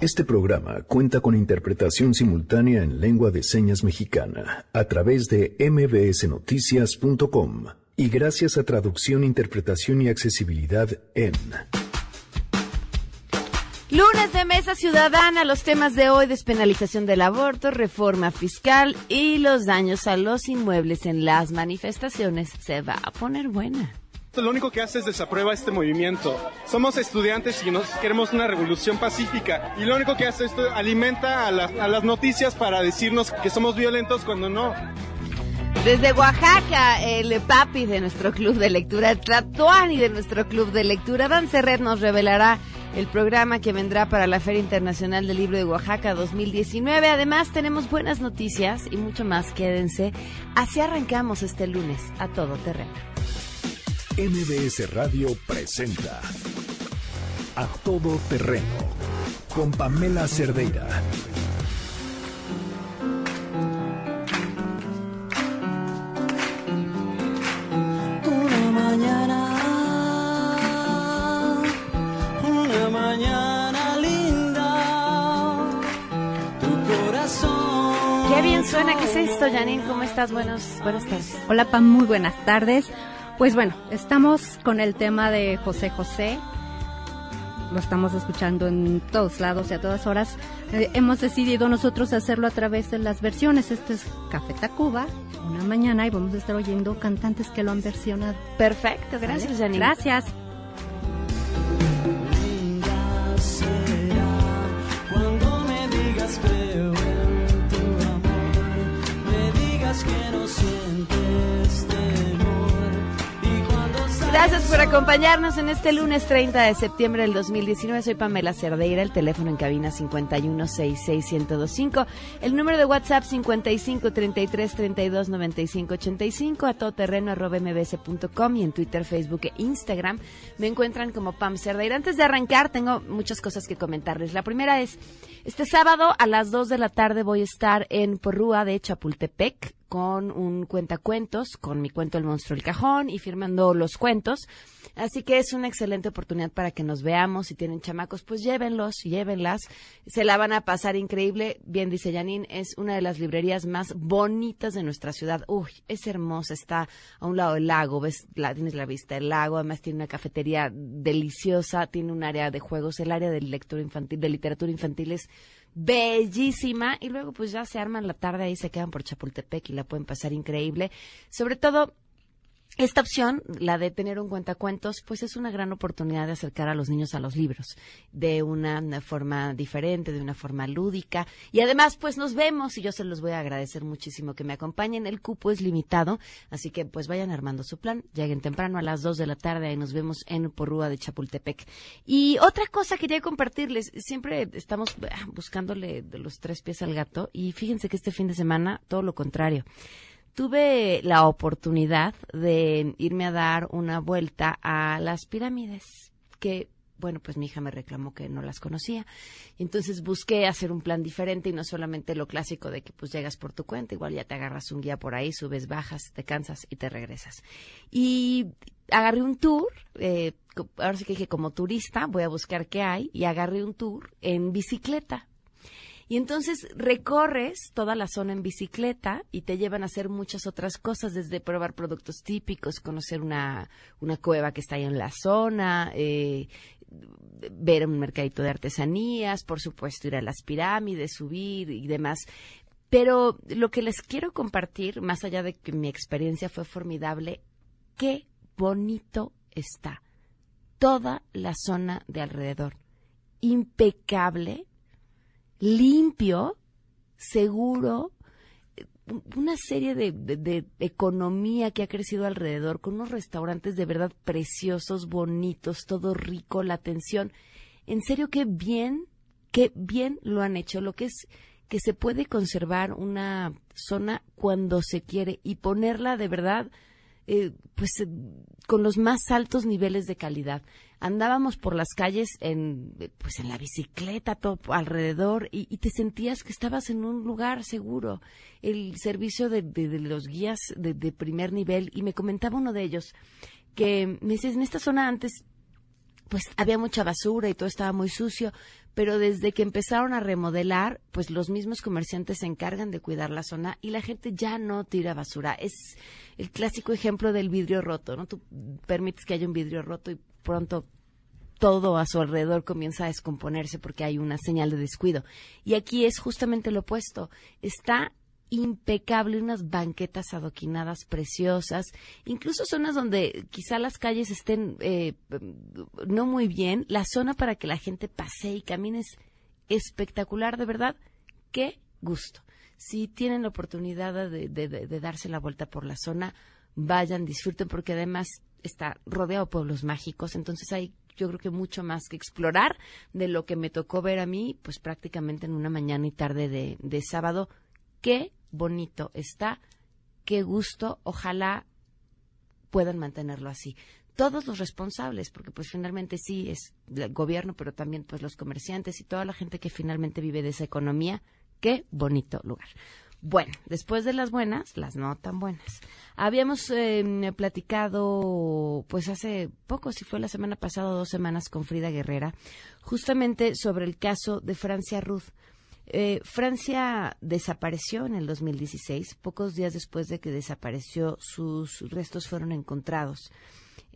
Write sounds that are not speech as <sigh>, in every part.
Este programa cuenta con interpretación simultánea en lengua de señas mexicana a través de mbsnoticias.com y gracias a traducción, interpretación y accesibilidad en Lunes de Mesa Ciudadana, los temas de hoy, despenalización del aborto, reforma fiscal y los daños a los inmuebles en las manifestaciones. Se va a poner buena. Lo único que hace es desaprueba este movimiento. Somos estudiantes y nos queremos una revolución pacífica. Y lo único que hace esto alimenta a, a las noticias para decirnos que somos violentos cuando no. Desde Oaxaca, el papi de nuestro club de lectura, Tlatuani de nuestro club de lectura, Dan Serret nos revelará el programa que vendrá para la Feria Internacional del Libro de Oaxaca 2019. Además, tenemos buenas noticias y mucho más. Quédense. Así arrancamos este lunes a todo terreno. MBS Radio presenta A Todo Terreno con Pamela Cerdeira. Una mañana, una mañana linda, tu corazón. Qué bien suena. ¿Qué es esto, Janine? ¿Cómo estás? Buenos, buenas tardes. Hola Pam, muy buenas tardes. Pues bueno, estamos con el tema de José José. Lo estamos escuchando en todos lados y a todas horas. Eh, hemos decidido nosotros hacerlo a través de las versiones. Esto es Café Tacuba, una mañana, y vamos a estar oyendo cantantes que lo han versionado. Perfecto. Gracias, ¿Vale? Janine. Gracias. Linda será cuando Gracias por acompañarnos en este lunes 30 de septiembre del 2019. Soy Pamela Cerdeira, el teléfono en cabina 5166125, el número de WhatsApp 5533329585, a todoterreno arroba mbs.com y en Twitter, Facebook e Instagram me encuentran como Pam Cerdeira. Antes de arrancar, tengo muchas cosas que comentarles. La primera es, este sábado a las 2 de la tarde voy a estar en Porrúa de Chapultepec con un cuentacuentos, con mi cuento El monstruo del cajón y firmando los cuentos. Así que es una excelente oportunidad para que nos veamos. Si tienen chamacos, pues llévenlos, llévenlas. Se la van a pasar increíble. Bien, dice Janine, es una de las librerías más bonitas de nuestra ciudad. Uy, es hermosa. Está a un lado del lago, ves, la, tienes la vista del lago. Además tiene una cafetería deliciosa, tiene un área de juegos. El área de lectura infantil, de literatura infantil es bellísima. Y luego pues ya se arman la tarde ahí se quedan por Chapultepec y la pueden pasar increíble. Sobre todo esta opción, la de tener un cuentacuentos, pues es una gran oportunidad de acercar a los niños a los libros de una, forma diferente, de una forma lúdica. Y además, pues nos vemos y yo se los voy a agradecer muchísimo que me acompañen. El cupo es limitado, así que pues vayan armando su plan. Lleguen temprano a las 2 de la tarde y nos vemos en Porrúa de Chapultepec. Y otra cosa quería compartirles. Siempre estamos ah, buscándole de los tres pies al gato y fíjense que este fin de semana todo lo contrario tuve la oportunidad de irme a dar una vuelta a las pirámides, que, bueno, pues mi hija me reclamó que no las conocía. Entonces busqué hacer un plan diferente y no solamente lo clásico de que pues llegas por tu cuenta, igual ya te agarras un guía por ahí, subes, bajas, te cansas y te regresas. Y agarré un tour, eh, ahora sí que dije como turista, voy a buscar qué hay, y agarré un tour en bicicleta. Y entonces recorres toda la zona en bicicleta y te llevan a hacer muchas otras cosas, desde probar productos típicos, conocer una, una cueva que está ahí en la zona, eh, ver un mercadito de artesanías, por supuesto ir a las pirámides, subir y demás. Pero lo que les quiero compartir, más allá de que mi experiencia fue formidable, qué bonito está toda la zona de alrededor. Impecable, limpio, seguro, una serie de- de economía que ha crecido alrededor, con unos restaurantes de verdad preciosos, bonitos, todo rico, la atención. En serio, qué bien, qué bien lo han hecho. Lo que es que se puede conservar una zona cuando se quiere y ponerla de verdad eh, pues eh, con los más altos niveles de calidad. Andábamos por las calles en pues en la bicicleta todo alrededor y, y te sentías que estabas en un lugar seguro. El servicio de, de- de los guías de, de primer nivel y me comentaba uno de ellos que me dice en esta zona antes pues había mucha basura y todo estaba muy sucio, pero desde que empezaron a remodelar, pues los mismos comerciantes se encargan de cuidar la zona y la gente ya no tira basura. Es el clásico ejemplo del vidrio roto, ¿no? Tú permites que haya un vidrio roto y pronto todo a su alrededor comienza a descomponerse porque hay una señal de descuido. Y aquí es justamente lo opuesto. Está impecable, unas banquetas adoquinadas preciosas, incluso zonas donde quizá las calles estén eh, no muy bien, la zona para que la gente pase y camine es espectacular, de verdad, qué gusto. Si tienen la oportunidad de, darse la vuelta por la zona, vayan, disfruten, porque además está rodeado de pueblos mágicos, entonces hay yo creo que mucho más que explorar de lo que me tocó ver a mí, pues prácticamente en una mañana y tarde de, de sábado. Qué bonito está, qué gusto, ojalá puedan mantenerlo así. Todos los responsables, porque pues finalmente sí es el gobierno, pero también pues los comerciantes y toda la gente que finalmente vive de esa economía, qué bonito lugar. Bueno, después de las buenas, las no tan buenas. Habíamos eh, platicado, pues hace poco, si fue la semana pasada o dos semanas, con Frida Guerrera, justamente sobre el caso de Francia Ruth. Eh, Francia desapareció en el 2016, pocos días después de que desapareció, sus restos fueron encontrados.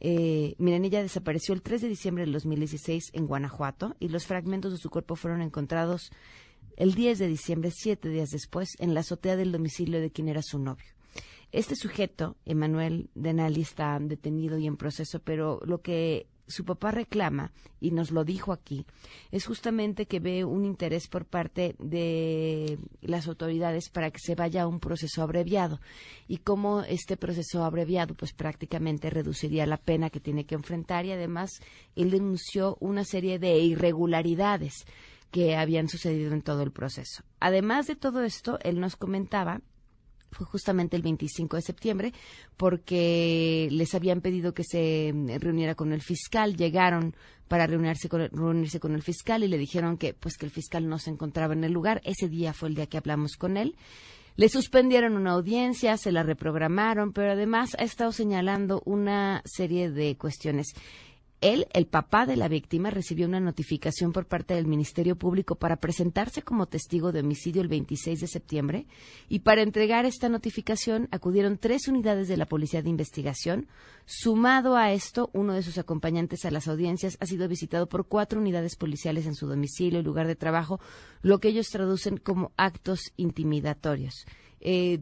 Eh, miren, ella desapareció el 3 de diciembre del 2016 en Guanajuato y los fragmentos de su cuerpo fueron encontrados el 10 de diciembre, siete días después, en la azotea del domicilio de quien era su novio. Este sujeto, Emanuel Denali, está detenido y en proceso, pero lo que su papá reclama, y nos lo dijo aquí, es justamente que ve un interés por parte de las autoridades para que se vaya a un proceso abreviado. Y cómo este proceso abreviado, pues prácticamente reduciría la pena que tiene que enfrentar y además él denunció una serie de irregularidades que habían sucedido en todo el proceso. Además de todo esto, él nos comentaba fue justamente el 25 de septiembre, porque les habían pedido que se reuniera con el fiscal, llegaron para reunirse con, reunirse con el fiscal y le dijeron que pues que el fiscal no se encontraba en el lugar. Ese día fue el día que hablamos con él. Le suspendieron una audiencia, se la reprogramaron, pero además ha estado señalando una serie de cuestiones. Él, el papá de la víctima, recibió una notificación por parte del Ministerio Público para presentarse como testigo de homicidio el 26 de septiembre y para entregar esta notificación acudieron tres unidades de la Policía de Investigación. Sumado a esto, uno de sus acompañantes a las audiencias ha sido visitado por cuatro unidades policiales en su domicilio y lugar de trabajo, lo que ellos traducen como actos intimidatorios. Eh,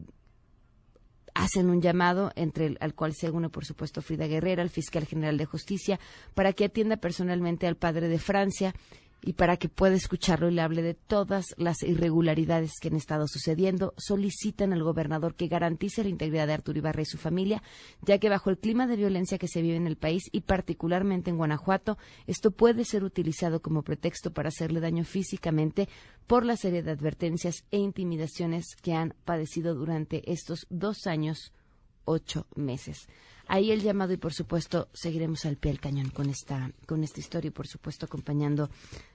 hacen un llamado entre el, al cual se une, por supuesto, Frida Guerrera, el fiscal general de justicia, para que atienda personalmente al padre de Francia y para que pueda escucharlo y le hable de todas las irregularidades que han estado sucediendo, solicitan al gobernador que garantice la integridad de Arturo Ibarra y su familia, ya que bajo el clima de violencia que se vive en el país y particularmente en Guanajuato, esto puede ser utilizado como pretexto para hacerle daño físicamente por la serie de advertencias e intimidaciones que han padecido durante estos dos años, ocho meses. Ahí el llamado y por supuesto seguiremos al pie del cañón con esta, con esta historia y por supuesto acompañando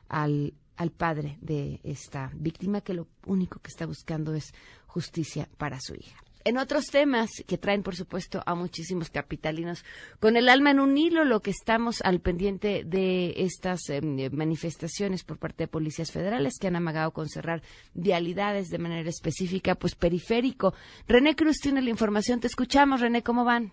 al, al padre de esta víctima que lo único que está buscando es justicia para su hija. En otros temas que traen, por supuesto, a muchísimos capitalinos con el alma en un hilo, lo que estamos al pendiente de estas eh, manifestaciones por parte de policías federales que han amagado con cerrar vialidades de manera específica, pues periférico. René Cruz tiene la información. Te escuchamos, René, ¿cómo van?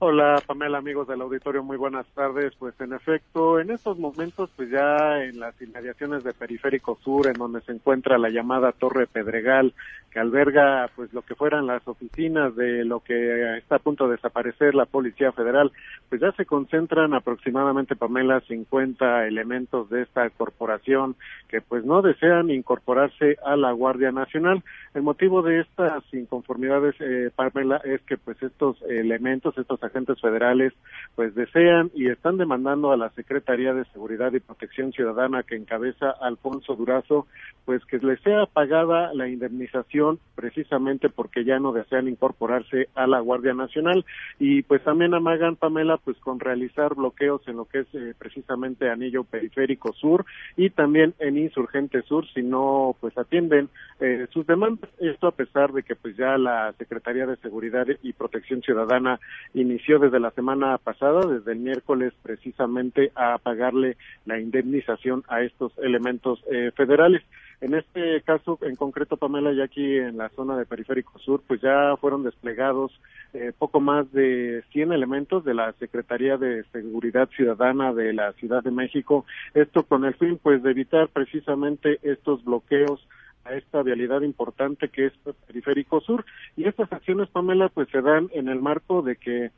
Hola Pamela, amigos del auditorio, muy buenas tardes. Pues en efecto, en estos momentos, pues ya en las inmediaciones de Periférico Sur, en donde se encuentra la llamada Torre Pedregal, alberga pues lo que fueran las oficinas de lo que está a punto de desaparecer la Policía Federal, pues ya se concentran aproximadamente, Pamela, 50 elementos de esta corporación que pues no desean incorporarse a la Guardia Nacional. El motivo de estas inconformidades, eh, Pamela, es que pues estos elementos, estos agentes federales pues desean y están demandando a la Secretaría de Seguridad y Protección Ciudadana que encabeza Alfonso Durazo pues que les sea pagada la indemnización precisamente porque ya no desean incorporarse a la Guardia Nacional y pues también amagan Pamela pues con realizar bloqueos en lo que es eh, precisamente Anillo Periférico Sur y también en Insurgente Sur si no pues atienden eh, sus demandas esto a pesar de que pues ya la Secretaría de Seguridad y Protección Ciudadana inició desde la semana pasada, desde el miércoles precisamente, a pagarle la indemnización a estos elementos eh, federales. En este caso, en concreto, Pamela, ya aquí en la zona de Periférico Sur, pues ya fueron desplegados eh, poco más de 100 elementos de la Secretaría de Seguridad Ciudadana de la Ciudad de México. Esto con el fin, pues, de evitar precisamente estos bloqueos a esta vialidad importante que es Periférico Sur. Y estas acciones, Pamela, pues se dan en el marco de que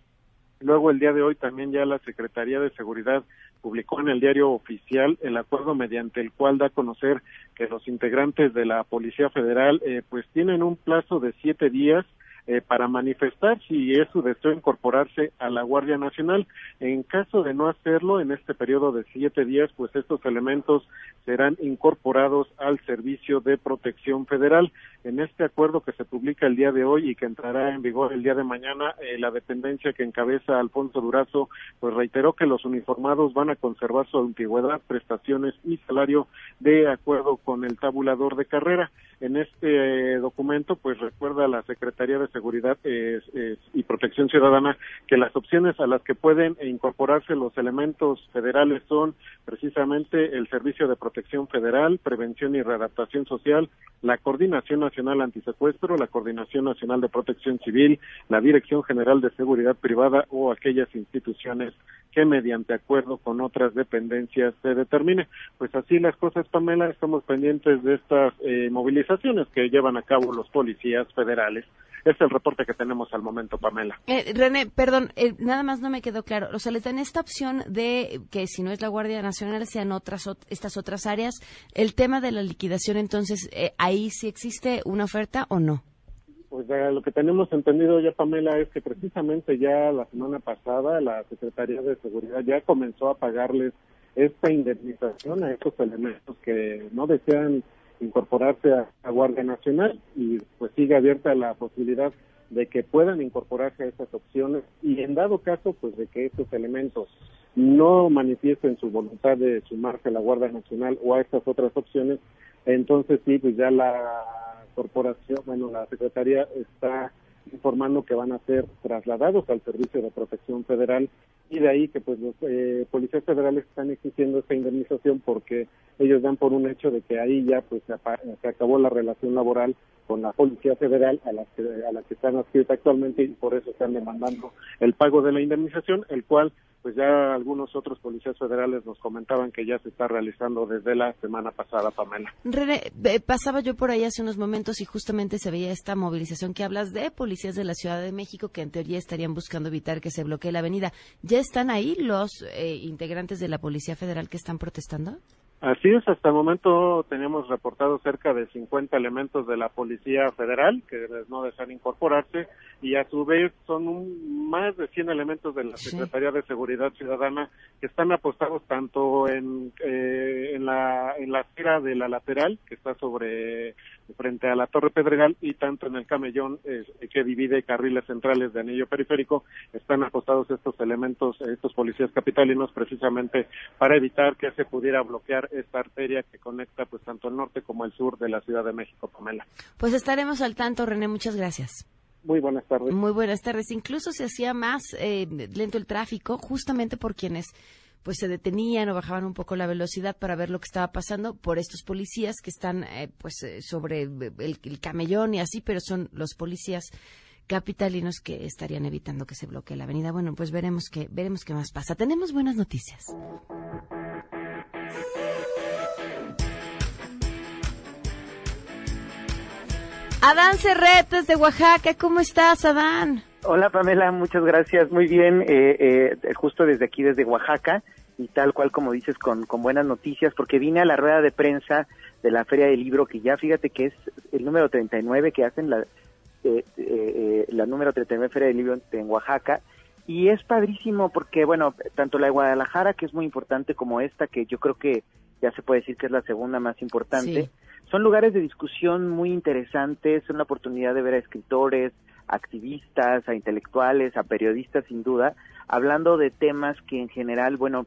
Luego, el día de hoy también ya la Secretaría de Seguridad publicó en el diario oficial el acuerdo mediante el cual da a conocer que los integrantes de la Policía Federal eh, pues tienen un plazo de siete días eh, para manifestar si es su deseo incorporarse a la Guardia Nacional. En caso de no hacerlo, en este periodo de siete días, pues estos elementos serán incorporados al Servicio de Protección Federal. En este acuerdo que se publica el día de hoy y que entrará en vigor el día de mañana, eh, la dependencia que encabeza Alfonso Durazo, pues reiteró que los uniformados van a conservar su antigüedad, prestaciones y salario de acuerdo con el tabulador de carrera. En este eh, documento, pues recuerda la Secretaría de Seguridad y Protección Ciudadana que las opciones a las que pueden incorporarse los elementos federales son precisamente el Servicio de Protección Federal, Prevención y Readaptación Social, la Coordinación Nacional Antisecuestro, la Coordinación Nacional de Protección Civil, la Dirección General de Seguridad Privada o aquellas instituciones que mediante acuerdo con otras dependencias se determine. Pues así las cosas, Pamela, estamos pendientes de estas eh, movilizaciones que llevan a cabo los policías federales. Es el reporte que tenemos al momento, Pamela. Eh, René, perdón, eh, nada más no me quedó claro. O sea, les dan esta opción de que si no es la Guardia Nacional sean otras ot- estas otras áreas. El tema de la liquidación, entonces, eh, ahí sí existe una oferta o no. Pues lo que tenemos entendido ya, Pamela, es que precisamente ya la semana pasada la Secretaría de Seguridad ya comenzó a pagarles esta indemnización a estos elementos que no desean incorporarse a, a Guardia Nacional y pues sigue abierta la posibilidad de que puedan incorporarse a estas opciones y en dado caso pues de que estos elementos no manifiesten su voluntad de sumarse a la Guardia Nacional o a estas otras opciones, entonces sí, pues ya la corporación, bueno, la Secretaría está informando que van a ser trasladados al Servicio de Protección Federal y de ahí que pues los eh, policías federales están exigiendo esta indemnización porque ellos dan por un hecho de que ahí ya pues se, acabó la relación laboral con la Policía Federal a la que, a la que están adscritas actualmente y por eso están demandando el pago de la indemnización, el cual pues ya algunos otros policías federales nos comentaban que ya se está realizando desde la semana pasada, Pamela. René, pasaba yo por ahí hace unos momentos y justamente se veía esta movilización que hablas de policías de la Ciudad de México que en teoría estarían buscando evitar que se bloquee la avenida. ¿Ya están ahí los eh, integrantes de la Policía Federal que están protestando? Así es, hasta el momento tenemos reportado cerca de 50 elementos de la Policía Federal que no desean incorporarse y a su vez son un- más de 100 elementos de la Sí. Secretaría de Seguridad Ciudadana que están apostados tanto en, eh, en la en la acera de la lateral que está sobre frente a la Torre Pedregal y tanto en el camellón eh, que divide carriles centrales de anillo periférico están apostados estos elementos, estos policías capitalinos precisamente para evitar que se pudiera bloquear esta arteria que conecta pues tanto el norte como el sur de la Ciudad de México, Pamela. Pues estaremos al tanto, René. Muchas gracias. Muy buenas tardes. Muy buenas tardes. Incluso se hacía más eh, lento el tráfico justamente por quienes pues se detenían o bajaban un poco la velocidad para ver lo que estaba pasando por estos policías que están eh, pues eh, sobre el, el camellón y así, pero son los policías capitalinos que estarían evitando que se bloquee la avenida. Bueno, pues veremos qué veremos qué más pasa. Tenemos buenas noticias. Adán Cerretes de Oaxaca, ¿cómo estás, Adán? Hola Pamela, muchas gracias. Muy bien, eh, eh, justo desde aquí, desde Oaxaca, y tal cual como dices, con, con buenas noticias, porque vine a la rueda de prensa de la Feria del Libro, que ya fíjate que es el número 39 que hacen la, eh, eh, la número 39 Feria del Libro en Oaxaca, y es padrísimo porque, bueno, tanto la de Guadalajara, que es muy importante, como esta, que yo creo que ya se puede decir que es la segunda más importante, Sí. son lugares de discusión muy interesantes, son la oportunidad de ver a escritores, activistas, a intelectuales, a periodistas sin duda, hablando de temas que en general, bueno,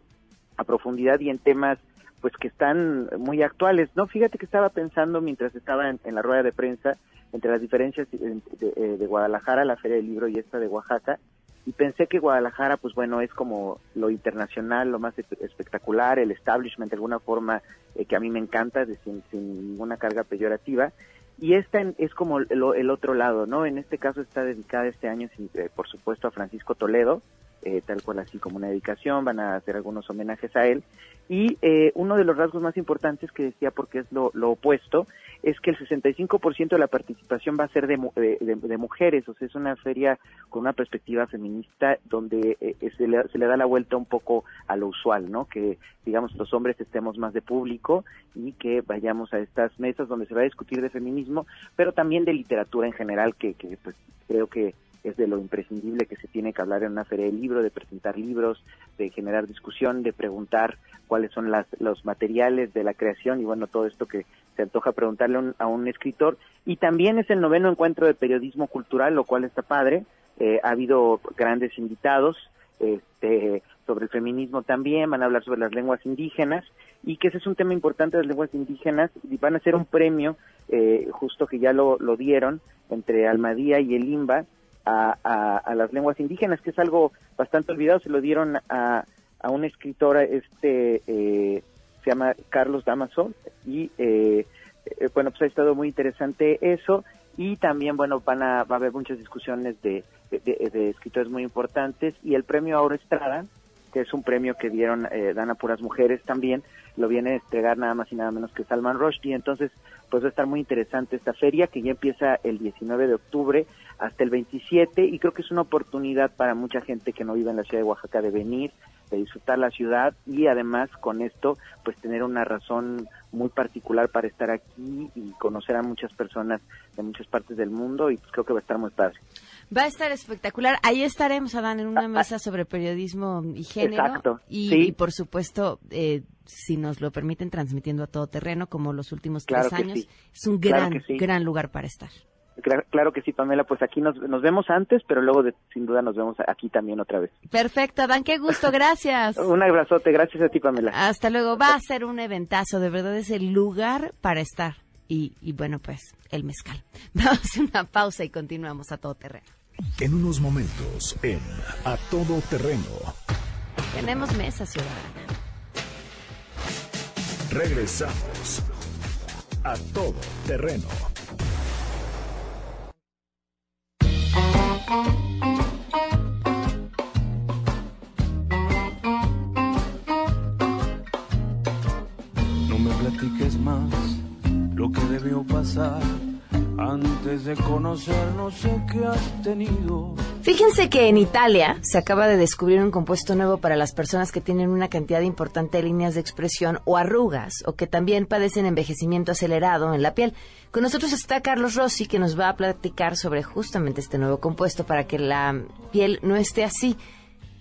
a profundidad y en temas pues que están muy actuales, ¿no? Fíjate que estaba pensando mientras estaba en, la rueda de prensa entre las diferencias eh, de Guadalajara, la Feria del Libro y esta de Oaxaca, y pensé que Guadalajara, pues bueno, es como lo internacional, lo más espe- espectacular, el establishment de alguna forma eh, que a mí me encanta, de- sin, sin ninguna carga peyorativa. Y esta es como el, otro lado, ¿no? En este caso está dedicada este año, eh, por supuesto, a Francisco Toledo, eh, tal cual así como una dedicación, van a hacer algunos homenajes a él. Y eh, uno de los rasgos más importantes que decía, porque es lo, lo opuesto, es que el 65% de la participación va a ser de, mu- de, de mujeres, o sea, es una feria con una perspectiva feminista donde eh, se, le, se le da la vuelta un poco a lo usual, ¿no? Que, digamos, los hombres estemos más de público y que vayamos a estas mesas donde se va a discutir de feminismo, pero también de literatura en general, que, que pues creo que es de lo imprescindible que se tiene que hablar en una feria de libro, de presentar libros, de generar discusión, de preguntar cuáles son las, los materiales de la creación y bueno, todo esto que se antoja preguntarle a un, a un escritor. Y también es el noveno encuentro de periodismo cultural, lo cual está padre. Eh, ha habido grandes invitados este, sobre el feminismo también, van a hablar sobre las lenguas indígenas y que ese es un tema importante de las lenguas indígenas y van a hacer un premio, eh, justo que ya lo, lo dieron, entre Almadía y el IMBA a, a, las lenguas indígenas, que es algo bastante olvidado, se lo dieron a, a un escritor, este, eh, se llama Carlos Damaso, y eh, eh, bueno, pues ha estado muy interesante eso, y también, bueno, van a, va a haber muchas discusiones de- de escritores muy importantes, y el premio Auro Estrada, que es un premio que dieron, eh, dan a puras mujeres también, lo viene a entregar nada más y nada menos que Salman Rushdie, entonces pues va a estar muy interesante esta feria que ya empieza el 19 de octubre hasta el 27 y creo que es una oportunidad para mucha gente que no vive en la ciudad de Oaxaca de venir, de disfrutar la ciudad y además con esto pues tener una razón muy particular para estar aquí y conocer a muchas personas de muchas partes del mundo y pues creo que va a estar muy padre. Va a estar espectacular. Ahí estaremos, Adán, en una mesa sobre periodismo y género. Exacto, Y, sí. y, por supuesto, eh, si nos lo permiten, transmitiendo a todo terreno, como los últimos Claro tres años. sí. Es un gran, sí. gran lugar para estar. Claro, claro que sí, Pamela, pues aquí nos, nos vemos antes, pero luego de- sin duda nos vemos aquí también otra vez. Perfecto, Adán, qué gusto, gracias. <laughs> Un abrazote, gracias a ti, Pamela. Hasta luego. Va a ser un eventazo, de verdad es el lugar para estar. Y, y bueno, pues, el mezcal. <laughs> Vamos a una pausa y continuamos a todo terreno. En unos momentos, en A Todo Terreno, Tenemos mesa ciudadana. regresamos. A Todo Terreno. No me platiques más lo que debió pasar antes de conocernos sé que has tenido. Fíjense que en Italia se acaba de descubrir un compuesto nuevo para las personas que tienen una cantidad importante de líneas de expresión o arrugas o que también padecen envejecimiento acelerado en la piel. Con nosotros está Carlos Rossi que nos va a platicar sobre justamente este nuevo compuesto para que la piel no esté así.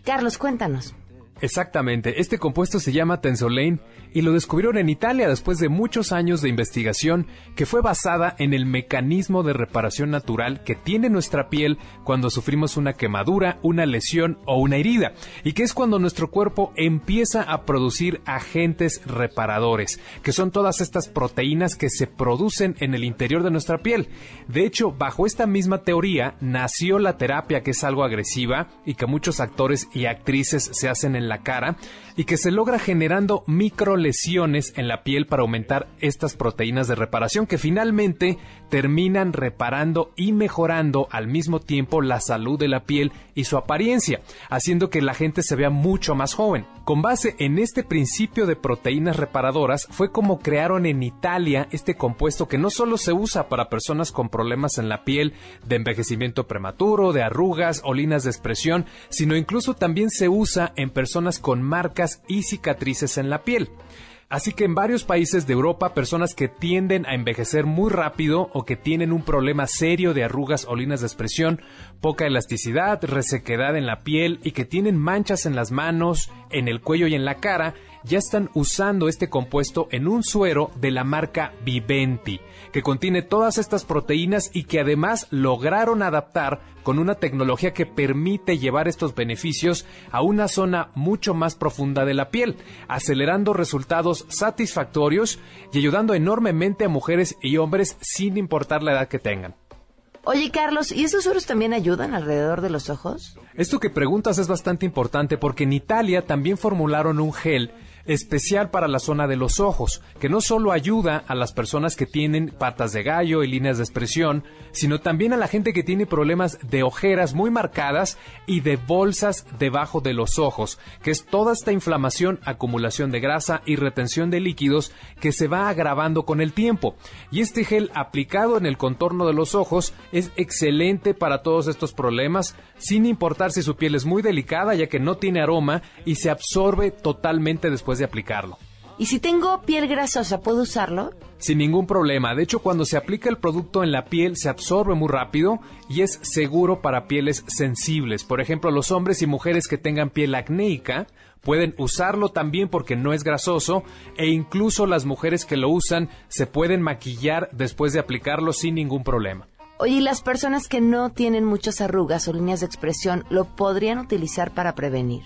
Carlos, cuéntanos. Exactamente, este compuesto se llama Tensolane y lo descubrieron en Italia después de muchos años de investigación que fue basada en el mecanismo de reparación natural que tiene nuestra piel cuando sufrimos una quemadura, una lesión o una herida y que es cuando nuestro cuerpo empieza a producir agentes reparadores, que son todas estas proteínas que se producen en el interior de nuestra piel. De hecho, bajo esta misma teoría nació la terapia que es algo agresiva y que muchos actores y actrices se hacen en la cara y que se logra generando microlesiones en la piel para aumentar estas proteínas de reparación que finalmente terminan reparando y mejorando al mismo tiempo la salud de la piel y su apariencia, haciendo que la gente se vea mucho más joven. Con base en este principio de proteínas reparadoras fue como crearon en Italia este compuesto que no solo se usa para personas con problemas en la piel, de envejecimiento prematuro, de arrugas o líneas de expresión, sino incluso también se usa en personas con marcas y cicatrices en la piel. Así que en varios países de Europa, personas que tienden a envejecer muy rápido o que tienen un problema serio de arrugas o líneas de expresión, poca elasticidad, resequedad en la piel y que tienen manchas en las manos, en el cuello y en la cara, ya están usando este compuesto en un suero de la marca Viventi, que contiene todas estas proteínas y que además lograron adaptar con una tecnología que permite llevar estos beneficios a una zona mucho más profunda de la piel, acelerando resultados satisfactorios y ayudando enormemente a mujeres y hombres sin importar la edad que tengan. Oye, Carlos, ¿y esos sueros también ayudan alrededor de los ojos? Esto que preguntas es bastante importante porque en Italia también formularon un gel especial para la zona de los ojos, que no solo ayuda a las personas que tienen patas de gallo y líneas de expresión, sino también a la gente que tiene problemas de ojeras muy marcadas y de bolsas debajo de los ojos, que es toda esta inflamación, acumulación de grasa y retención de líquidos que se va agravando con el tiempo. Y este gel aplicado en el contorno de los ojos es excelente para todos estos problemas, sin importar si su piel es muy delicada ya que no tiene aroma y se absorbe totalmente después de aplicarlo. ¿Y si tengo piel grasosa, puedo usarlo? Sin ningún problema. De hecho, cuando se aplica el producto en la piel, se absorbe muy rápido y es seguro para pieles sensibles. Por ejemplo, los hombres y mujeres que tengan piel acnéica pueden usarlo también porque no es grasoso e incluso las mujeres que lo usan se pueden maquillar después de aplicarlo sin ningún problema. Oye, ¿y las personas que no tienen muchas arrugas o líneas de expresión lo podrían utilizar para prevenir?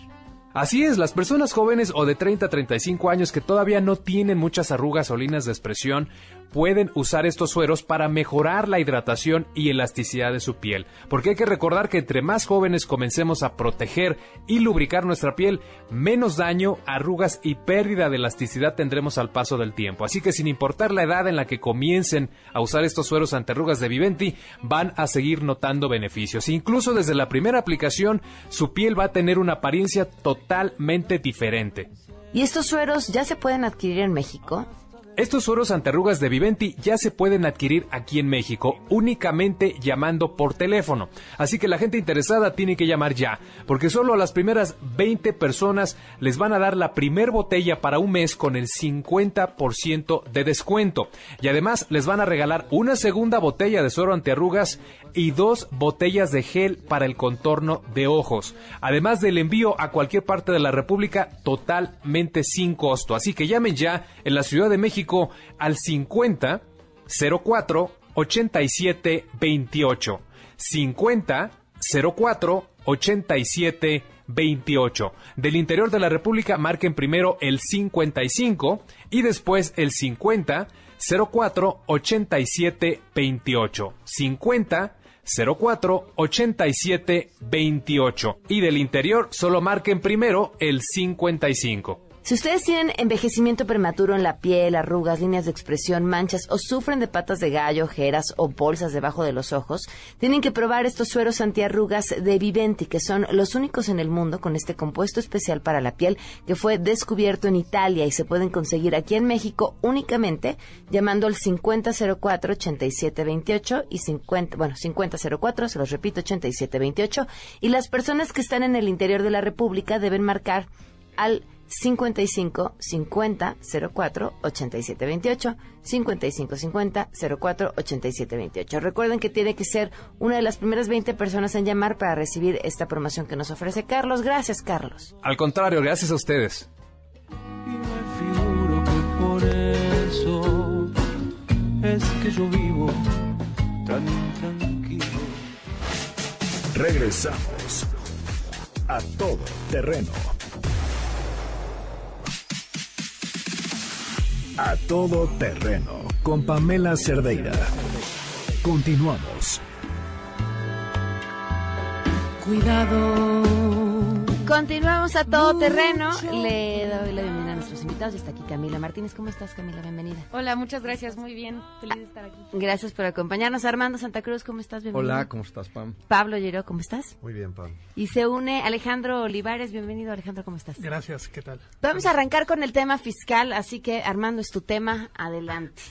Así es, las personas jóvenes o de 30 a 35 años que todavía no tienen muchas arrugas o líneas de expresión pueden usar estos sueros para mejorar la hidratación y elasticidad de su piel. Porque hay que recordar que entre más jóvenes comencemos a proteger y lubricar nuestra piel, menos daño, arrugas y pérdida de elasticidad tendremos al paso del tiempo. Así que sin importar la edad en la que comiencen a usar estos sueros antiarrugas de Viventi, van a seguir notando beneficios. Incluso desde la primera aplicación, su piel va a tener una apariencia totalmente diferente. ¿Y estos sueros ya se pueden adquirir en México? Estos sueros antiarrugas de Viventi ya se pueden adquirir aquí en México únicamente llamando por teléfono. Así que la gente interesada tiene que llamar ya, porque solo a las primeras 20 personas les van a dar la primer botella para un mes con el 50% de descuento. Y además les van a regalar una segunda botella de suero antiarrugas y dos botellas de gel para el contorno de ojos. Además del envío a cualquier parte de la República totalmente sin costo. Así que llamen ya en la Ciudad de México al 50 04 87 28. 50 04 87 28. Del interior de la República marquen primero el 55 y después el 50 04 87 28. 50 04 87 28. Y del interior solo marquen primero el 55. Si ustedes tienen envejecimiento prematuro en la piel, arrugas, líneas de expresión, manchas o sufren de patas de gallo, ojeras o bolsas debajo de los ojos, tienen que probar estos sueros antiarrugas de Viventi, que son los únicos en el mundo con este compuesto especial para la piel que fue descubierto en Italia y se pueden conseguir aquí en México únicamente llamando al 5004-8728 y 50, bueno, 5004, se los repito, 8728. Y las personas que están en el interior de la República deben marcar al 55 50 04 87 28 55 50 04 87 28. Recuerden que tiene que ser una de las primeras 20 personas en llamar para recibir esta promoción que nos ofrece Carlos. Gracias, Carlos. Al contrario, gracias a ustedes. Y me figuro que por eso es que yo vivo tan tranquilo. Regresamos a todo terreno. A todo terreno con Pamela Cerdeira. Continuamos. Cuidado. Continuamos a todo terreno. Le doy la bienvenida a nuestros invitados. Está aquí Camila Martínez. ¿Cómo estás, Camila? Bienvenida. Hola, muchas gracias. Muy bien. Feliz de estar aquí. Gracias por acompañarnos. Armando Santa Cruz, ¿cómo estás? Bienvenido. Hola, ¿cómo estás, Pam? Pablo Llero, ¿cómo estás? Muy bien, Pam. Y se une Alejandro Olivares. Bienvenido, Alejandro, ¿cómo estás? Gracias, ¿qué tal? Vamos a arrancar con el tema fiscal, así que Armando, es tu tema. Adelante.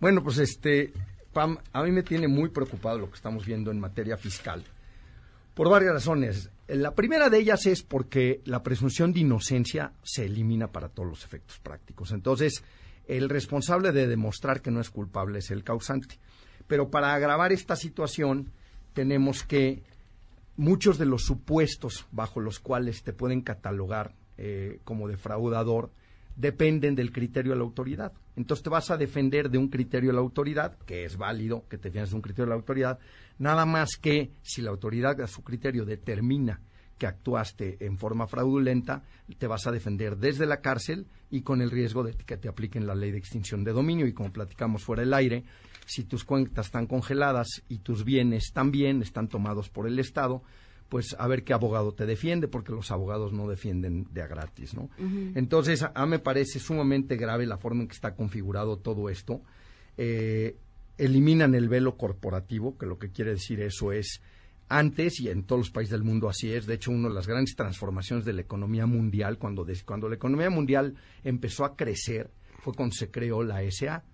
Bueno, pues este, Pam, a mí me tiene muy preocupado lo que estamos viendo en materia fiscal. Por varias razones. La primera de ellas es porque la presunción de inocencia se elimina para todos los efectos prácticos. Entonces, el responsable de demostrar que no es culpable es el causante. Pero para agravar esta situación, tenemos que muchos de los supuestos bajo los cuales te pueden catalogar eh, como defraudador dependen del criterio de la autoridad. Entonces te vas a defender de un criterio de la autoridad, que es válido que te defiendas de un criterio de la autoridad, nada más que si la autoridad a su criterio determina que actuaste en forma fraudulenta, te vas a defender desde la cárcel y con el riesgo de que te apliquen la ley de extinción de dominio. Y como platicamos fuera del aire, si tus cuentas están congeladas y tus bienes también están tomados por el Estado, pues a ver qué abogado te defiende, porque los abogados no defienden de a gratis, ¿no? Entonces, a, me parece sumamente grave la forma en que está configurado todo esto. Eh, eliminan el velo corporativo, que lo que quiere decir eso es antes y en todos los países del mundo así es. De hecho, una de las grandes transformaciones de la economía mundial, cuando, cuando la economía mundial empezó a crecer, fue cuando se creó la SA.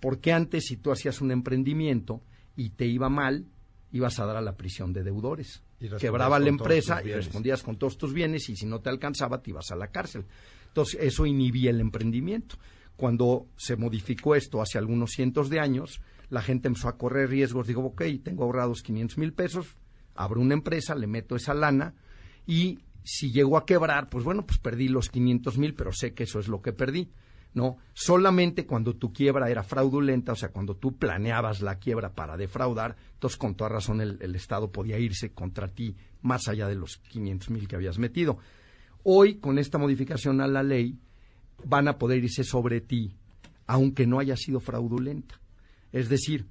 Porque antes, si tú hacías un emprendimiento y te iba mal, ibas a dar a la prisión de deudores. Quebraba la empresa y respondías con todos tus bienes y si no te alcanzaba, te ibas a la cárcel. Entonces, eso inhibía el emprendimiento. Cuando se modificó esto hace algunos cientos de años, la gente empezó a correr riesgos. Digo, ok, tengo ahorrados 500 mil pesos, abro una empresa, le meto esa lana y si llego a quebrar, pues bueno, pues perdí los 500 mil, pero sé que eso es lo que perdí. No, solamente cuando tu quiebra era fraudulenta, o sea, cuando tú planeabas la quiebra para defraudar, entonces con toda razón el, Estado podía irse contra ti más allá de los 500 mil que habías metido. Hoy, con esta modificación a la ley, van a poder irse sobre ti, aunque no haya sido fraudulenta. Es decir,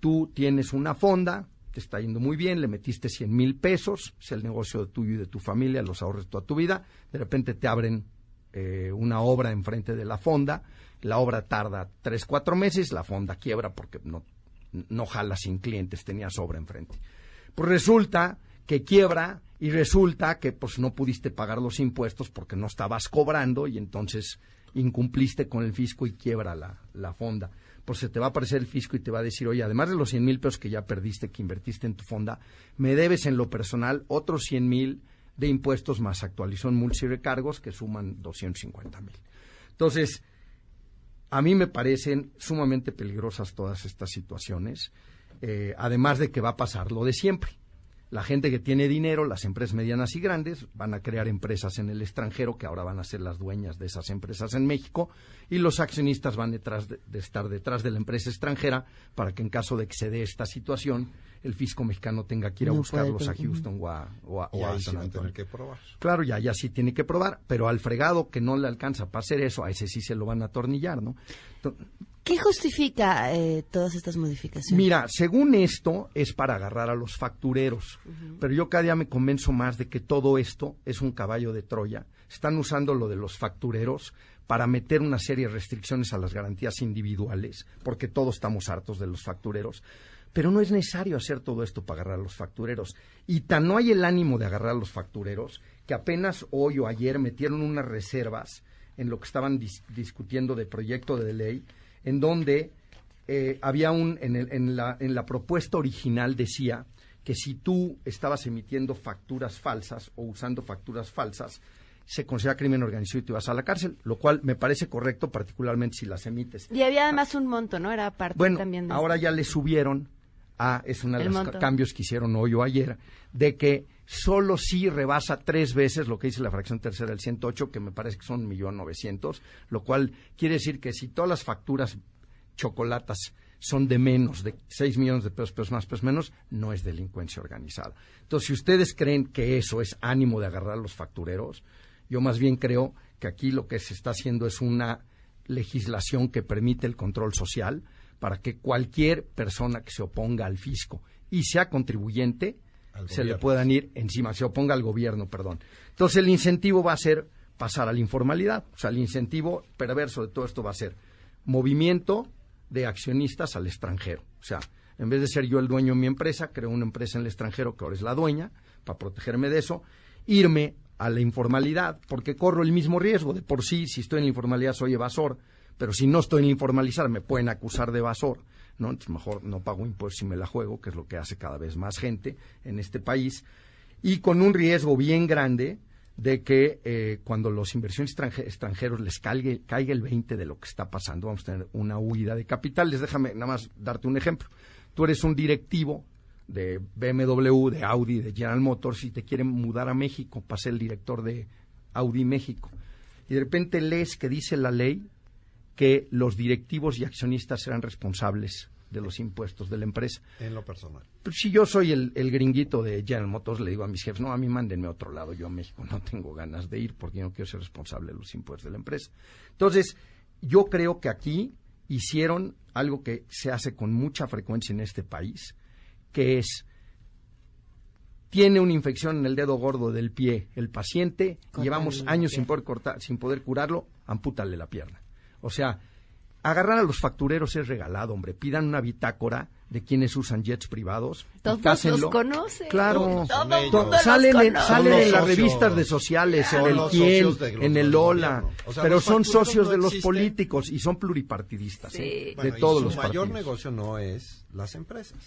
tú tienes una fonda, te está yendo muy bien, le metiste 100 mil pesos, es el negocio tuyo y de tu familia, los ahorres toda tu vida, de repente te abren eh, una obra enfrente de la fonda, la obra tarda tres, cuatro meses, la fonda quiebra porque no, no jala sin clientes, tenías obra enfrente. Pues resulta que quiebra y resulta que pues no pudiste pagar los impuestos porque no estabas cobrando y entonces incumpliste con el fisco y quiebra la, la fonda. Pues se te va a aparecer el fisco y te va a decir, oye, además de los 100 mil pesos que ya perdiste, que invertiste en tu fonda, me debes en lo personal otros 100 mil de impuestos más actualización multirecargos que suman 250 mil. Entonces, a mí me parecen sumamente peligrosas todas estas situaciones, eh, además de que va a pasar lo de siempre. La gente que tiene dinero, las empresas medianas y grandes, van a crear empresas en el extranjero que ahora van a ser las dueñas de esas empresas en México y los accionistas van detrás de, de estar detrás de la empresa extranjera para que en caso de que se dé esta situación el fisco mexicano tenga que ir a No buscarlos puede, a Houston o a, o a- Y o a ahí San que probar. Claro, ya, ya sí tiene que probar, pero al fregado que no le alcanza para hacer eso, a ese sí se lo van a atornillar, ¿no? ¿Qué justifica eh, todas estas modificaciones? Mira, según esto es para agarrar a los factureros, pero yo cada día me convenzo más de que todo esto es un caballo de Troya. Están usando lo de los factureros para meter una serie de restricciones a las garantías individuales, porque todos estamos hartos de los factureros. Pero no es necesario hacer todo esto para agarrar a los factureros. Y tan no hay el ánimo de agarrar a los factureros que apenas hoy o ayer metieron unas reservas en lo que estaban dis- discutiendo de proyecto de ley, en donde eh, había un, en, el- en la, en la propuesta original decía que si tú estabas emitiendo facturas falsas o usando facturas falsas, se considera crimen organizado y te vas a la cárcel, lo cual me parece correcto, particularmente si las emites. Y había además un monto, ¿no? Era parte Bueno, también de ahora ya le subieron a, es uno de El los monto. cambios que hicieron hoy o ayer, de que solo si rebasa tres veces lo que dice la fracción tercera del 108, que me parece que son 1.900.000, lo cual quiere decir que si todas las facturas chocolatas son de menos, de 6 millones de pesos, pesos más, pesos menos, no es delincuencia organizada. Entonces, si ustedes creen que eso es ánimo de agarrar a los factureros, yo más bien creo que aquí lo que se está haciendo es una legislación que permite el control social para que cualquier persona que se oponga al fisco y sea contribuyente se le puedan ir encima, se oponga al gobierno, perdón. Entonces el incentivo va a ser pasar a la informalidad, o sea, el incentivo perverso de todo esto va a ser movimiento de accionistas al extranjero, o sea, en vez de ser yo el dueño de mi empresa, creo una empresa en el extranjero que ahora es la dueña, para protegerme de eso, irme a la informalidad, porque corro el mismo riesgo. De por sí, si estoy en la informalidad soy evasor, pero si no estoy en la informalidad me pueden acusar de evasor, ¿no? Entonces mejor no pago impuestos y me la juego, que es lo que hace cada vez más gente en este país, y con un riesgo bien grande de que eh, cuando los inversiones extranje- extranjeros les caiga, caiga el 20 de lo que está pasando, vamos a tener una huida de capitales. Déjame nada más darte un ejemplo. Tú eres un directivo de BMW, de Audi, de General Motors y te quieren mudar a México para ser el director de Audi México. Y de repente lees que dice la ley que los directivos y accionistas serán responsables de los impuestos de la empresa. En lo personal. Pues si yo soy el, el gringuito de General Motors, le digo a mis jefes, no, a mí mándenme a otro lado, yo a México no tengo ganas de ir porque no quiero ser responsable de los impuestos de la empresa. Entonces, yo creo que aquí hicieron algo que se hace con mucha frecuencia en este país, que es tiene una infección en el dedo gordo del pie el paciente, llevamos años sin poder cortar, sin poder curarlo, ampútale la pierna. O sea, agarrar a los factureros es regalado, hombre. Pidan una bitácora de quienes usan jets privados. Todos los conocen. Claro. Todo Son ellos. mundo los Salen, en, conoce. salen Son en los las revistas de sociales, Son en el los Quién, socios de los en el Lola, gobierno. O sea, pero son socios no de los existen. políticos y son pluripartidistas, Sí. ¿eh? Bueno, de y todos su los mayor partidos. negocio no es las empresas.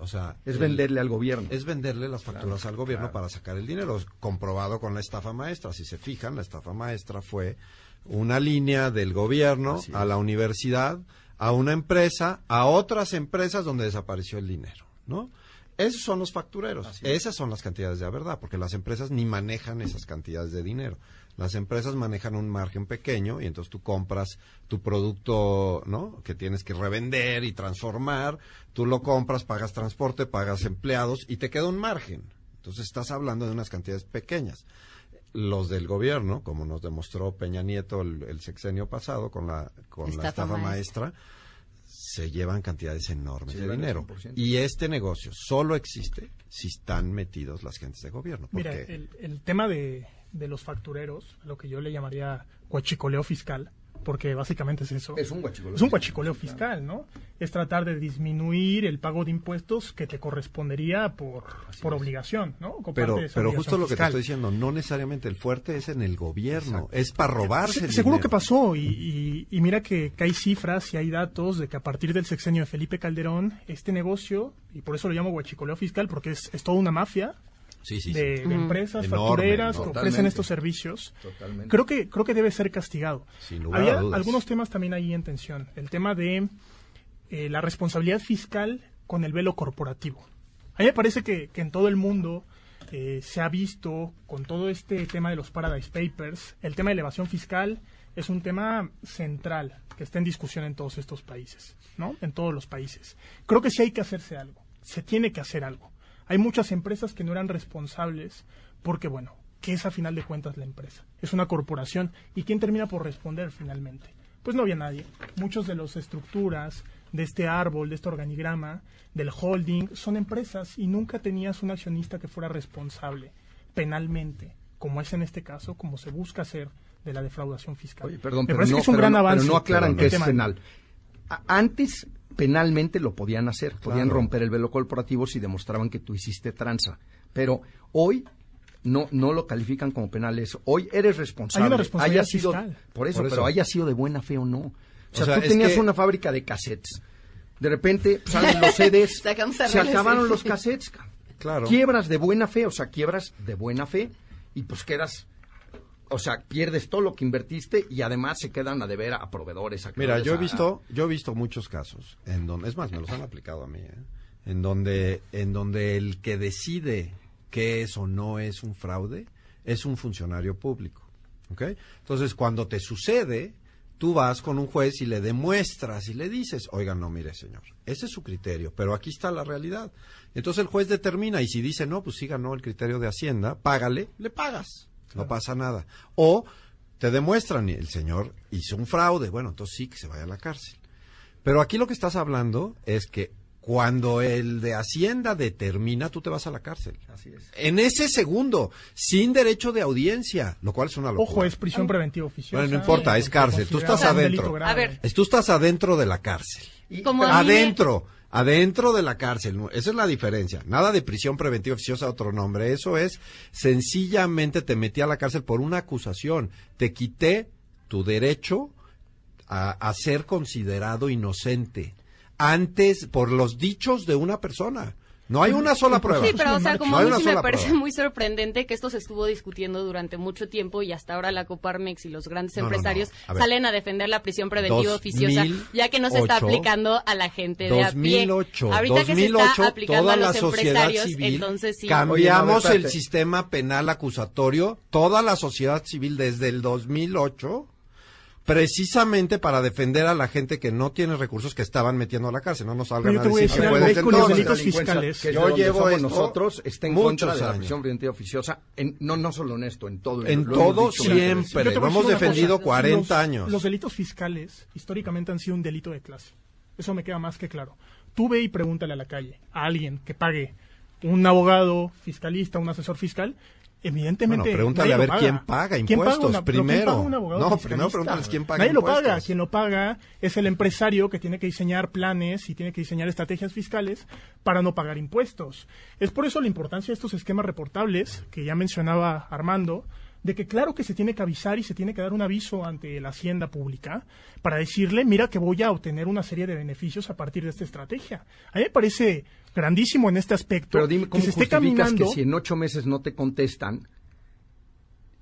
O sea, Es el- venderle al gobierno. es venderle las facturas al gobierno claro. para sacar el dinero. Es comprobado con la estafa maestra. Si se fijan, la estafa maestra fue una línea del gobierno a la universidad, a una empresa, a otras empresas donde desapareció el dinero, ¿no? Esos son los factureros. Es. Esas son las cantidades de la verdad, porque las empresas ni manejan esas cantidades de dinero. Las empresas manejan un margen pequeño y entonces tú compras tu producto, ¿no? Que tienes que revender y transformar. Tú lo compras, pagas transporte, pagas empleados y te queda un margen. Entonces estás hablando de unas cantidades pequeñas. Los del gobierno, como nos demostró Peña Nieto el, el sexenio pasado con la con la Estafa maestra. maestra, se llevan cantidades enormes Se de dinero. 100%. Y este negocio solo existe si están metidos las gentes de gobierno. Mira, Porque el, el tema de, de los factureros, lo que yo le llamaría huachicoleo fiscal, porque básicamente es eso. Es un huachicoleo Es un fiscal, huachicoleo fiscal, ¿no? Es tratar de disminuir el pago de impuestos que te correspondería por, por obligación, ¿no? Como parte pero, de esa pero justo lo que te estoy diciendo, no necesariamente el fuerte es en el gobierno, es para robarse Se- el seguro dinero. que pasó y, y- y mira que, que hay cifras y hay datos de que a partir del sexenio de Felipe Calderón este negocio y por eso lo llamo huachicoleo fiscal porque es, es toda una mafia Sí, sí, sí. de, empresas Enorme, factureras que totalmente. ofrecen estos servicios Totalmente. creo que creo que debe ser castigado Sin lugar había a dudas. algunos temas también ahí en tensión el tema de eh, la responsabilidad fiscal con el velo corporativo a mí me parece que, que en todo el mundo eh, se ha visto con todo este tema de los Paradise Papers, el tema de elevación fiscal es un tema central que está en discusión en todos estos países, ¿no? En todos los países. Creo que sí hay que hacerse algo, se tiene que hacer algo. Hay muchas empresas que no eran responsables porque, bueno, ¿qué es a final de cuentas la empresa? Es una corporación y ¿quién termina por responder finalmente? Pues no había nadie. Muchos de las estructuras de este árbol, de este organigrama, del holding, son empresas y nunca tenías un accionista que fuera responsable penalmente, como es en este caso, como se busca hacer de la defraudación fiscal. Oye, perdón, Me pero parece no, que es un gran no- pero avance. no aclaran que es penal. Antes, penalmente lo podían hacer. Podían romper el velo corporativo si demostraban que tú hiciste tranza. Pero hoy no, no lo califican como penal eso. Hoy eres responsable. Hay una responsabilidad haya sido, fiscal. Por eso, Por eso. pero haya sido de buena fe o no. O sea, sea, tú tenías que- una fábrica de cassettes. De repente salen los CDs. <laughs> Se acabaron los cassettes. ca- Claro. Quiebras de buena fe, o sea, quiebras de buena fe y pues quedas o sea, pierdes todo lo que invertiste y además se quedan a deber a proveedores. a Mira, yo he visto, yo he visto muchos casos en donde, es más, me los han aplicado a mí, ¿eh? en donde, en donde el que decide qué es o no es un fraude es un funcionario público, ¿ok? Entonces, cuando te sucede, tú vas con un juez y le demuestras y le dices, oiga, no, mire, señor, ese es su criterio, pero aquí está la realidad. Entonces el juez determina y si dice, no, pues sí ganó el criterio de Hacienda, págale, le pagas, no pasa nada. O te demuestran, y el señor hizo un fraude, bueno, entonces sí que se vaya a la cárcel. Pero aquí lo que estás hablando es que cuando el de Hacienda determina, tú te vas a la cárcel. Así es. En ese segundo, sin derecho de audiencia, lo cual es una locura. Ojo, es prisión preventiva oficiosa. Bueno, no importa, es cárcel. Tú estás adentro. A ver. Tú estás adentro de la cárcel. Como a mí me- adentro, de la cárcel. Esa es la diferencia. Nada de prisión preventiva oficiosa, otro nombre. Eso es, sencillamente te metí a la cárcel por una acusación. Te quité tu derecho a, a ser considerado inocente. Antes, por los dichos de una persona. No hay una sola prueba. Sí, pero o sea, como No a mí sí me parece prueba. muy sorprendente que esto se estuvo discutiendo durante mucho tiempo y hasta ahora la Coparmex y los grandes No, no, no. empresarios A salen a defender la prisión preventiva 2008, oficiosa, ya que no se está aplicando a la gente de a pie. 2008, Ahorita que se 2008, está aplicando toda a los la empresarios, civil entonces sí. cambiamos el sistema penal acusatorio, toda la sociedad civil desde el 2008 precisamente para defender a la gente que no tiene recursos que estaban metiendo a la cárcel. No nos salgan yo a te voy a decir decir que algo, pueden con los delitos fiscales. que Yo llevo esto nosotros está en contra de la prisión preventiva oficiosa en, no no solo en esto en todo el- En lo todo siempre. Lo hemos defendido cosa. 40 Los- años. Los delitos fiscales históricamente han sido un delito de clase. Eso me queda más que claro. Tú ve y pregúntale a la calle, a alguien que pague un abogado fiscalista, un asesor fiscal, evidentemente. Bueno, pregúntale a lo ver paga. quién paga ¿Quién paga impuestos una- primero. paga un No, primero pregúntales quién paga Nadie lo impuestos. paga. Quien lo paga es el empresario que tiene que diseñar planes y tiene que diseñar estrategias fiscales para no pagar impuestos. Es por eso la importancia de estos esquemas reportables que ya mencionaba Armando, de que claro que se tiene que avisar y se tiene que dar un aviso ante la hacienda pública para decirle, mira que voy a obtener una serie de beneficios a partir de esta estrategia. A mí me parece grandísimo en este aspecto Pero dime, ¿cómo que se esté justificas caminando. que si en ocho meses no te contestan,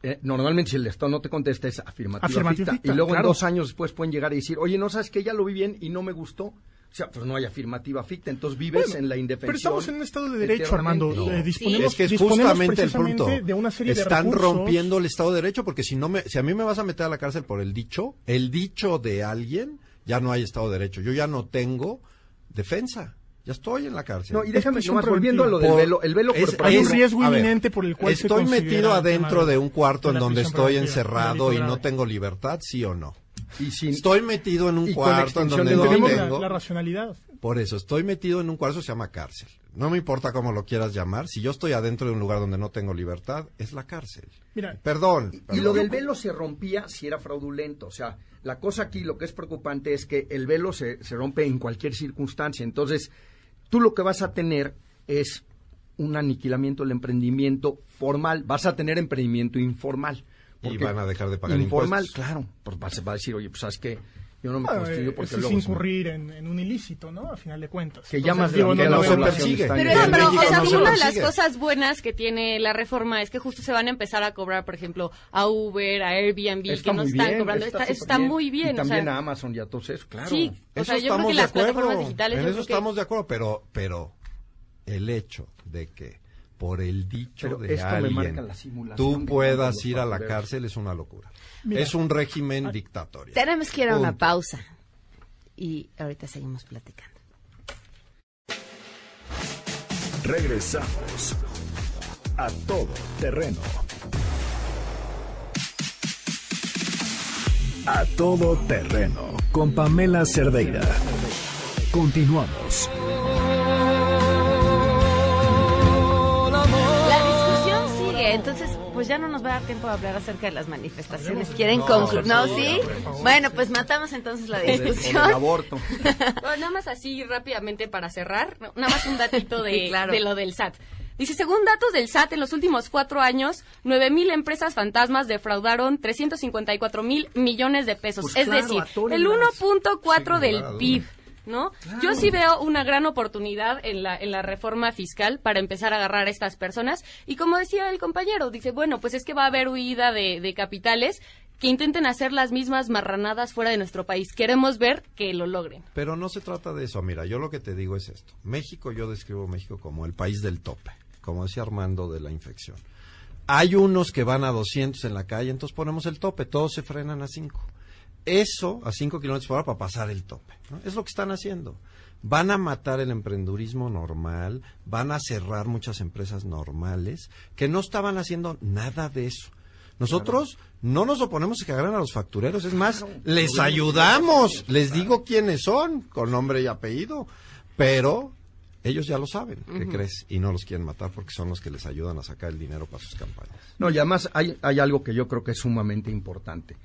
eh, normalmente si el Estado no te contesta es afirmativa, Afirmativa ficta, ficta, y luego claro. en dos años después pueden llegar y decir, oye, no sabes que ya lo vi bien y no me gustó. O sea, pues no hay afirmativa ficta, entonces vives Bueno, en la indefensión. Pero estamos en un estado de derecho, Armando. eternamente. Eh, disponemos, es que es justamente el punto. de una serie Están de rompiendo el Estado de Derecho porque si no me, si a mí me vas a meter a la cárcel por el dicho, el dicho de alguien, ya no hay Estado de Derecho. Yo ya no tengo defensa. Ya estoy en la cárcel. No, y déjame, nomás volviendo a lo del Por- velo, el velo es-. Hay un riesgo ver, inminente por el cual Estoy metido adentro de un cuarto en donde estoy encerrado y no tengo libertad, sí o no. Y sin- Estoy metido en un y cuarto en donde de no dominio. la, tengo. la racionalidad. Por eso, estoy metido en un cuarto, se llama cárcel. No me importa cómo lo quieras llamar. Si yo estoy adentro de un lugar donde no tengo libertad, es la cárcel. Mira, Perdón. Y perdón. lo del velo se rompía si era fraudulento. O sea, la cosa aquí, lo que es preocupante es que el velo se, se rompe en cualquier circunstancia. Entonces, tú lo que vas a tener es un aniquilamiento del emprendimiento formal. Vas a tener emprendimiento informal. Y Porque van a dejar de pagar Informal, impuestos. claro. Pues va, se va a decir, oye, pues sabes que yo no me ah, constituyo eh, porque eso es luego... se me- incurrir en, en un ilícito, ¿no? A final de cuentas. Que llamas de digo, la no, población persigue. está Pero, no, pero, o sea, no se una de las cosas buenas que tiene la reforma es que justo se van a empezar a cobrar, por ejemplo, a Uber, a Airbnb, Está que no muy están bien, cobrando. Está, súper está muy bien. Y o también sea, a Amazon y a todos esos, claro. Sí, o sea, yo creo que las plataformas digitales. En eso que- estamos de acuerdo, pero, pero el hecho de que por el dicho Pero de esto me alguien marca la simulación tú puedas ir a la cárcel es una locura. Mira. es un régimen dictatorial. Tenemos que ir a una pausa. Y ahorita seguimos platicando. Regresamos a todo terreno. A todo terreno con Pamela Cerdeira. Continuamos. Entonces pues ya no nos va a dar tiempo de hablar acerca de las manifestaciones. ¿Quieren No, concluir? ¿No, sí? Bueno, pues matamos entonces la discusión. aborto. <laughs> Bueno, nada más así rápidamente para cerrar, nada más un datito de, <laughs> Sí, claro. de lo del SAT. Dice, según datos del SAT, en los últimos cuatro años, 9 mil empresas fantasmas defraudaron 354 mil millones de pesos. Pues es claro, decir, el 1.4 Sin del. PIB. ¿No? Yo sí veo una gran oportunidad en la, en la reforma fiscal para empezar a agarrar a estas personas. Y como decía el compañero, dice, bueno, pues es que va a haber huida de, de capitales que intenten hacer las mismas marranadas fuera de nuestro país. Queremos ver que lo logren. Pero no se trata de eso. Mira, yo lo que te digo es esto. México, yo describo México como el país del tope, como decía Armando de la infección. Hay unos que van a 200 en la calle, entonces ponemos el tope, todos se frenan a 5. Eso a 5 kilómetros por hora para pasar el tope. ¿no? Es lo que están haciendo. Van a matar el emprendurismo normal, van a cerrar muchas empresas normales que no estaban haciendo nada de eso. Nosotros no nos oponemos a que agarren a los factureros, es más, les ayudamos, les digo quiénes son, con nombre y apellido, pero ellos ya lo saben, ¿qué crees? Y no los quieren matar porque son los que les ayudan a sacar el dinero para sus campañas. No, y además hay, hay algo que yo creo que es sumamente importante.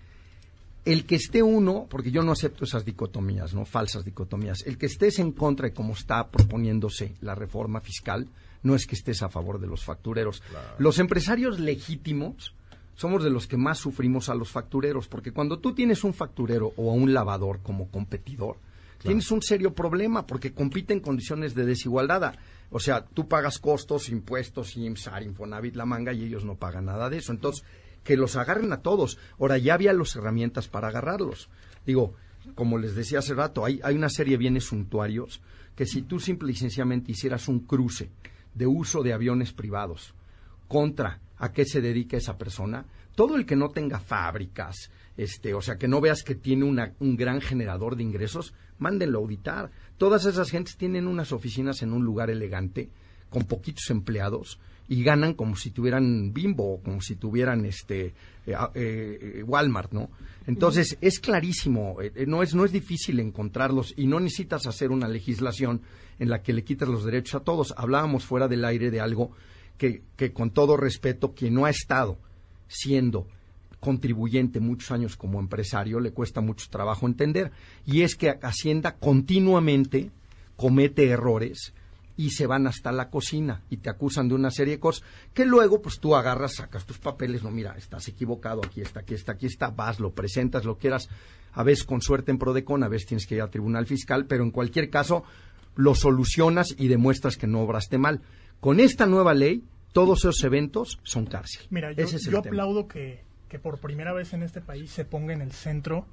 El que esté uno, porque yo no acepto esas dicotomías, ¿no? Falsas dicotomías. El que estés en contra de cómo está proponiéndose la reforma fiscal, no es que estés a favor de los factureros. Los empresarios legítimos somos de los que más sufrimos a los factureros, porque cuando tú tienes un facturero o a un lavador como competidor, tienes un serio problema porque compite en condiciones de desigualdad. O sea, tú pagas costos, impuestos, IMSAR, Infonavit, la manga y ellos no pagan nada de eso. Entonces, que los agarren a todos. Ahora, ya había las herramientas para agarrarlos. Digo, como les decía hace rato, hay, hay una serie de bienes suntuarios que si tú simple y sencillamente hicieras un cruce de uso de aviones privados contra a qué se dedica esa persona, todo el que no tenga fábricas, este, o sea, que no veas que tiene una- un gran generador de ingresos, mándenlo auditar. Todas esas gentes tienen unas oficinas en un lugar elegante, con poquitos empleados, y ganan como si tuvieran Bimbo o como si tuvieran este eh, a- eh, eh, Walmart, ¿no? Entonces, es clarísimo, eh, no, es, no es difícil encontrarlos y no necesitas hacer una legislación en la que le quitas los derechos a todos. Hablábamos fuera del aire de algo que, que con todo respeto, quien no ha estado siendo contribuyente muchos años como empresario, le cuesta mucho trabajo entender. Y es que Hacienda continuamente comete errores y se van hasta la cocina y te acusan de una serie de cosas que luego pues tú agarras, sacas tus papeles, no mira, estás equivocado, aquí está, aquí está, aquí está, vas, lo presentas, lo quieras, a veces con suerte en Prodecon, a veces tienes que ir al tribunal fiscal, pero en cualquier caso lo solucionas y demuestras que no obraste mal. Con esta nueva ley, todos esos eventos son cárcel. Mira, yo, es aplaudo que, que por primera vez en este país se ponga en el centro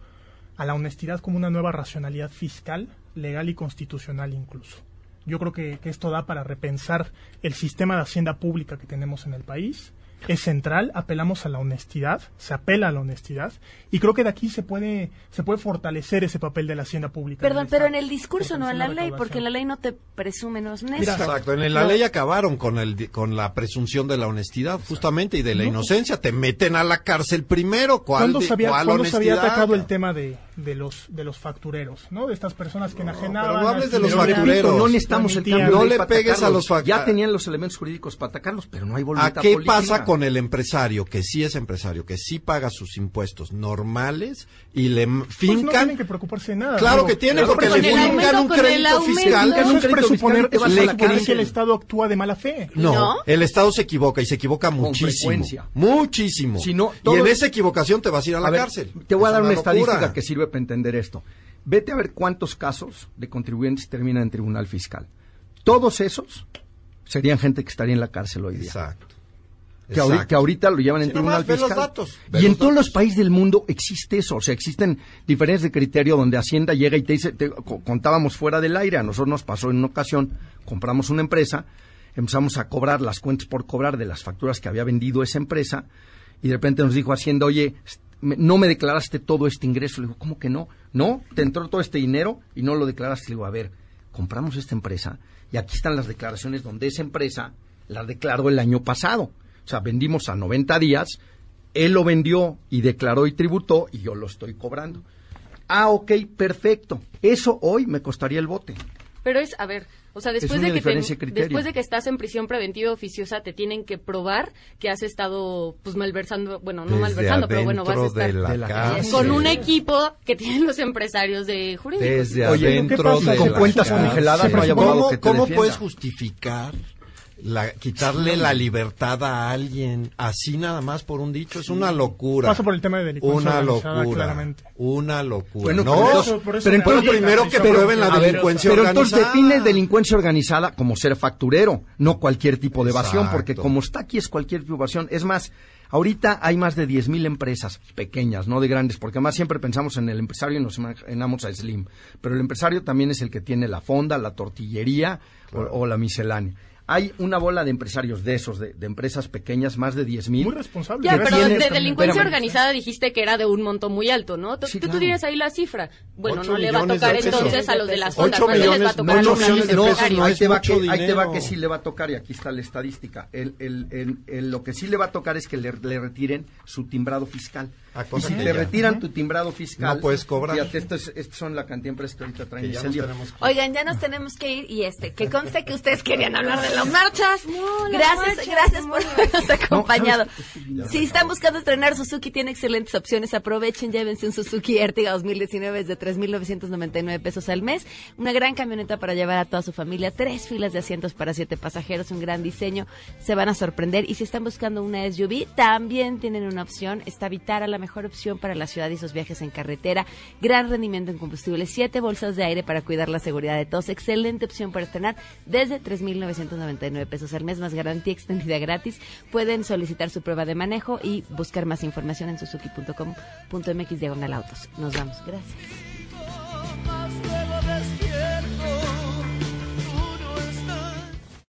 a la honestidad como una nueva racionalidad fiscal, legal y constitucional incluso. Yo creo que, que esto da para repensar el sistema de hacienda pública que tenemos en el país. Es central, apelamos a la honestidad, se apela a la honestidad y creo que de aquí se puede se puede fortalecer ese papel de la hacienda pública. Perdón, pero en el discurso, no en la ley, porque en la ley no te presume, no es honesto. Exacto, en la ley acabaron con el di- con la presunción de la honestidad, justamente, y de la No. inocencia. Te meten a la cárcel primero. ¿Cuál, ¿Cuándo se había, cuál cuándo se había honestidad? atacado el tema de, de los de los factureros, ¿no? De estas personas que enajenaban. pero no hables de los factureros. No necesitamos el cambio No le pegues a los fac- Ya tenían los elementos jurídicos para atacarlos, pero no hay voluntad ¿A qué política. pasa con el empresario que sí es empresario, que sí paga sus impuestos normales y le Pues no fincan? tienen que preocuparse de nada. Claro que tiene, claro, porque le fincan aumento- un con el crédito aumento- fiscal. Eso es presuponer, eso es Le presuponer creen- que el Estado actúa de mala fe. No, el Estado se equivoca y se equivoca muchísimo. frecuencia. Muchísimo. Si no, y en esa equivocación te vas a ir a la A ver, cárcel. Te voy a Es dar una, locura. estadística que sirve para entender esto. Vete a ver cuántos casos de contribuyentes terminan en tribunal fiscal. Todos esos serían gente que estaría en la cárcel hoy día. Exacto. Que, ahorita lo llevan en Sí, tribunal nomás ve los fiscal. datos, y en los todos los países del mundo existe eso. O sea, existen diferencias de criterio donde Hacienda llega y te dice, te- co- contábamos fuera del aire, a nosotros nos pasó en una ocasión, compramos una empresa, empezamos a cobrar las cuentas por cobrar de las facturas que había vendido esa empresa y de repente nos dijo Hacienda, oye, no me declaraste todo este ingreso. Le digo, ¿cómo que no? No, te entró todo este dinero y no lo declaraste. Le digo, a ver, compramos esta empresa y aquí están las declaraciones donde esa empresa la declaró el año pasado. O sea, vendimos a 90 días, él lo vendió y declaró y tributó y yo lo estoy cobrando. Ah, ok, perfecto. Eso hoy me costaría el bote. Pero es, a ver, o sea, después de que te- después de que estás en prisión preventiva oficiosa, te tienen que probar que has estado, pues, malversando, bueno, no Desde malversando, pero bueno, vas a estar de la con un equipo que tienen los empresarios de jurídicos. Desde Oye, adentro ¿qué pasa? de Con cuentas congeladas no hay abogado ¿Cómo, que te cómo puedes justificar la, quitarle la libertad a alguien así nada más por un dicho? Es una locura. Pasa por el tema de delincuencia Una locura. claramente. Una locura. Bueno, no, pero eso- por eso pero entonces primero que prueben la delincuencia Pero entonces organizada. define delincuencia organizada como ser facturero, no cualquier tipo de evasión, Exacto. porque como está aquí es cualquier tipo de evasión. Es más, ahorita hay más de 10.000 empresas pequeñas, no de grandes, porque además siempre pensamos en el empresario y nos imaginamos a Slim. Pero el empresario también es el que tiene la fonda, la tortillería o, o la miscelánea. Hay una bola de empresarios de esos, de, de empresas pequeñas, más de 10.000. Muy responsable. Ya, pero de delincuencia Espérame. organizada dijiste que era de un monto muy alto, ¿no? Tú, Sí, tú- tú claro. tienes ahí la cifra. Bueno, Ocho no le va a millones tocar entonces a los de las Ocho fondas, más bien les va a millones- tocar ocho a los millones de pesos empresarios. no ahí te va que, ahí te va dinero. que sí le va a tocar y aquí está la estadística. El, el- el- el- lo que sí le va a tocar es que le, le retiren su timbrado fiscal. Y si que te ya. retiran tu timbrado fiscal, No puedes cobrar. Fíjate, esto es- estas son la cantidad que ahorita traen Que ya ese nos lío. tenemos que- Oigan, ya nos tenemos que ir y este, que conste que ustedes querían hablar de las marchas. las gracias, marchas, gracias no, por no. habernos acompañado. Si están buscando estrenar Suzuki, tiene excelentes opciones. Aprovechen, llévense un Suzuki Ertiga 2019 es de 3.999 pesos al mes. Una gran camioneta para llevar a toda su familia. Tres filas de asientos para siete pasajeros, un gran diseño. Se van a sorprender. Y si están buscando una SUV, también tienen una opción. Está Vitara, la mejor opción para la ciudad y sus viajes en carretera. Gran rendimiento en combustible. Siete bolsas de aire para cuidar la seguridad de todos. Excelente opción para estrenar desde 3.999 pesos al mes, más garantía extendida gratis. Pueden solicitar su prueba de manejo y buscar más información en suzuki.com.mx diagonal autos. Nos vamos. Gracias.